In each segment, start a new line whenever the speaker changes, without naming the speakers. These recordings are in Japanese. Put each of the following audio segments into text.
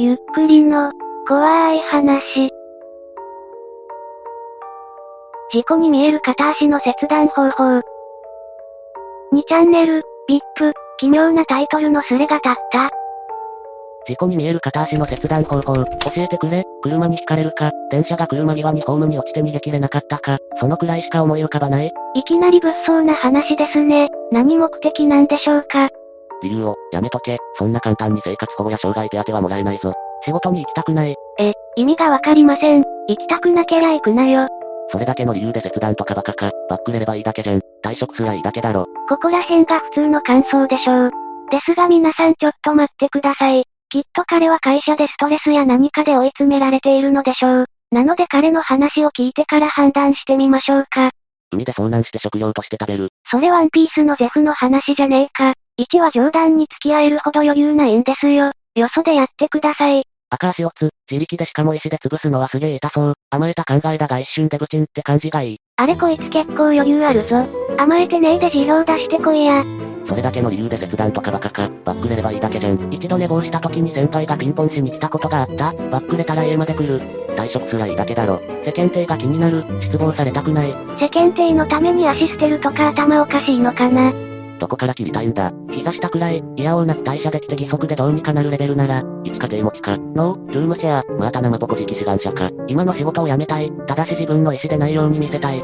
ゆっくりの、怖い話。事故に見える片足の切断方法。2チャンネル、VIP、奇妙なタイトルのスレが立った。
事故に見える片足の切断方法、教えてくれ、車にひかれるか、電車が車際にホームに落ちて逃げ切れなかったか、そのくらいしか思い浮かばない
いきなり物騒な話ですね。何目的なんでしょうか
理由を、やめとけ、そんな簡単に生活保護や障害手当はもらえないぞ。仕事に行きたくない。
え、意味がわかりません。行きたくなけりゃ行くなよ。
それだけの理由で切断とかバカか、バックれればいいだけじゃん。退職すらいいだけだろ。
ここら辺が普通の感想でしょう。ですが皆さんちょっと待ってください。きっと彼は会社でストレスや何かで追い詰められているのでしょう。なので彼の話を聞いてから判断してみましょうか。
海で遭難して食料として食べる。
それワンピースのゼフの話じゃねえか。1は冗談に付き合えるほど余裕ないんですよ。よそでやってください。
赤足をつ、自力でしかも石で潰すのはすげえ痛そう。甘えた考えだが一瞬でブチンって感じがいい。
あれこいつ結構余裕あるぞ。甘えてねえで辞表出してこいや。
それだけの理由で切断とかバカか、バックれればいいだけじゃん。一度寝坊した時に先輩がピンポンしに来たことがあった。バックれたら家まで来る。退職すらいいだけだろ。世間体が気になる。失望されたくない。
世間体のために足捨てるとか頭おかしいのかな。
どこから切りたいんだ膝下くらい、いやおうなく代謝できて義足でどうにかなるレベルなら、一家庭持ちか、ノー、ルームシェア、また生ポコ直志願者か、今の仕事を辞めたい、ただし自分の意思でないように見せたい。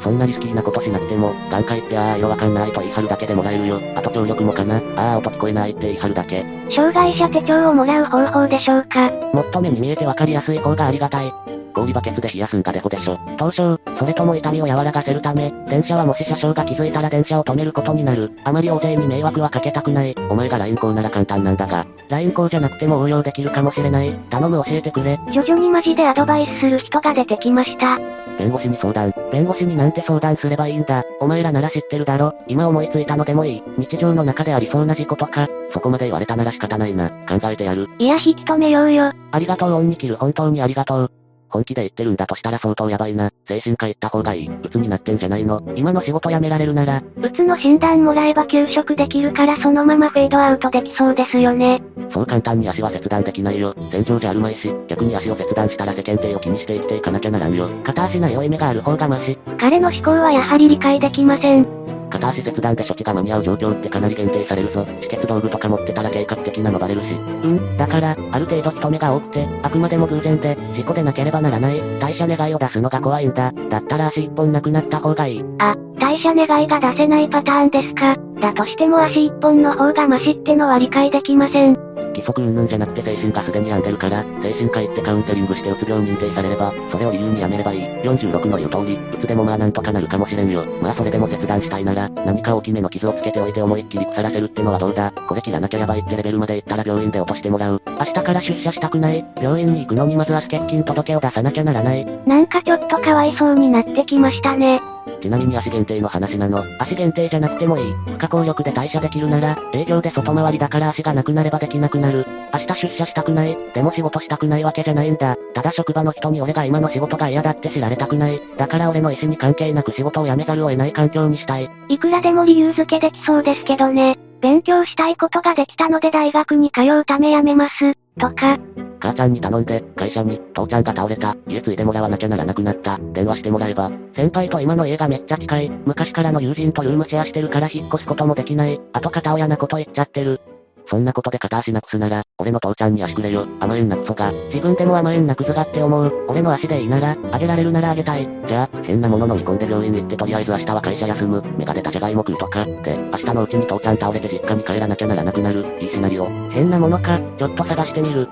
そんなリスキーなことしなくても、眼科行ってああ色わかんないと言い張るだけでもらえるよ。あと協力もかな。ああ音聞こえないって言い張るだけ。
障害者手帳をもらう方法でしょうか？
もっと目に見えてわかりやすい方がありがたい。氷バケツで冷やすんがデフでしょ。凍傷、それとも痛みを和らがせるため、電車はもし車掌が気づいたら電車を止めることになる。あまり大勢に迷惑はかけたくない。お前が LINE 校なら簡単なんだが、LINE 校じゃなくても応用できるかもしれない。頼む教えてくれ。
徐々にマジでアドバイスする人が出てきました。
弁護士に相談。弁護士になんて相談すればいいんだ。お前らなら知ってるだろ。今思いついたのでもいい。日常の中でありそうな事故とか。そこまで言われたなら仕方ないな。考えてやる。
いや引き止めようよ。
ありがとうオンに切る本当にありがとう。本気で言ってるんだとしたら相当やばいな。精神科行った方がいい。鬱になってんじゃないの。今の仕事辞められるなら。
鬱の診断もらえば休職できるからそのままフェードアウトできそうですよね。
そう簡単に足は切断できないよ。戦場じゃあるまいし、逆に足を切断したら世間体を気にして生きていかなきゃならんよ。片足ない負い目がある方がマシ。
彼の思考はやはり理解できません。
片足切断で処置が間に合う状況ってかなり限定されるぞ。止血道具とか持ってたら計画的なのバレるし。うん、だから、ある程度人目が多くて、あくまでも偶然で、事故でなければならない。代謝願いを出すのが怖いんだ。だったら足一本なくなった方がいい。
あ、代謝願いが出せないパターンですか。だとしても足一本の方がマシってのは理解できません。
規則云々じゃなくて精神がすでに病んでるから、精神科行ってカウンセリングしてうつ病認定されれば、それを理由にやめればいい。46の言う通り、うつでもまあなんとかなるかもしれんよ。まあそれでも切断したいなら、何か大きめの傷をつけておいて思いっきり腐らせるってのはどうだ。これ切らなければいってレベルまで行ったら病院で落としてもらう。明日から出社したくない病院に行くのにまずは欠勤届を出さなきゃならない。
なんかちょっとかわいそうになってきましたね。
ちなみに足限定の話なの。足限定じゃなくてもいい。不可抗力で代謝できるなら、営業で外回りだから足がなくなればできなくなる。明日出社したくない。でも仕事したくないわけじゃないんだ。ただ職場の人に俺が今の仕事が嫌だって知られたくない。だから俺の意思に関係なく仕事を辞めざるを得ない環境にしたい。
いくらでも理由付けできそうですけどね。勉強したいことができたので大学に通うため辞めます。とか。
母ちゃんに頼んで、会社に、父ちゃんが倒れた、家継いでもらわなきゃならなくなった、電話してもらえば、先輩と今の家がめっちゃ近い、昔からの友人とルームシェアしてるから引っ越すこともできない、あと片親なこと言っちゃってる。そんなことで片足なくすなら、俺の父ちゃんに足くれよ。甘えんなクソが。自分でも甘えんなクズがって思う。俺の足でいいなら、あげられるならあげたい。じゃあ、変なもの飲み込んで病院に行ってとりあえず。明日は会社休む。目が出たじゃがいも食うとか。で、明日のうちに父ちゃん倒れて実家に帰らなきゃならなくなる。いいシナリオ。変なものか、ちょっと探してみる。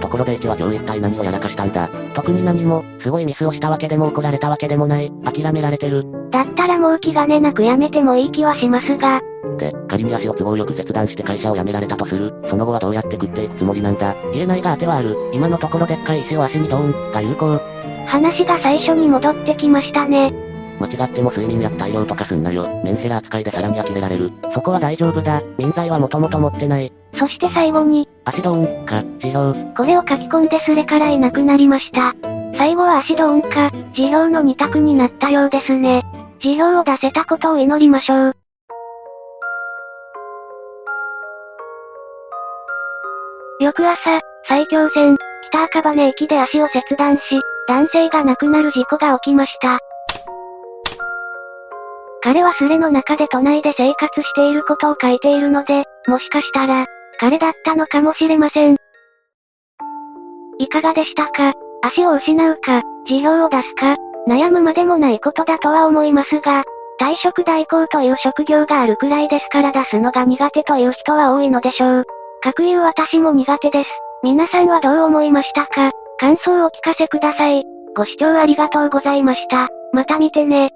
ところで1は今日一体何をやらかしたんだ特に何も、すごいミスをしたわけでも怒られたわけでもない。諦められてる。
だったらもう気兼ねなくやめてもいい気はしますが、
で、仮に足を都合よく切断して会社を辞められたとする。その後はどうやって食っていくつもりなんだ。言えないが当てはある。今のところでっかい石を足にドーン、が有効。
話が最初に戻ってきましたね。
間違っても睡眠薬大量とかすんなよ。メンヘラ扱いでさらに呆れられる。そこは大丈夫だ。民剤はもともと持ってない。
そして最後に、
足ドーン、か、治療。
これを書き込んですれからいなくなりました。最後は足ドーンか、治療の二択になったようですね。治療を出せたことを祈りましょう。翌朝、埼京線、北赤羽駅で足を切断し、男性が亡くなる事故が起きました。彼はスレの中で都内で生活していることを書いているので、もしかしたら、彼だったのかもしれません。いかがでしたか？足を失うか、辞表を出すか、悩むまでもないことだとは思いますが、退職代行という職業があるくらいですから出すのが苦手という人は多いのでしょう。各言う私も苦手です。皆さんはどう思いましたか？感想をお聞かせください。ご視聴ありがとうございました。また見てね。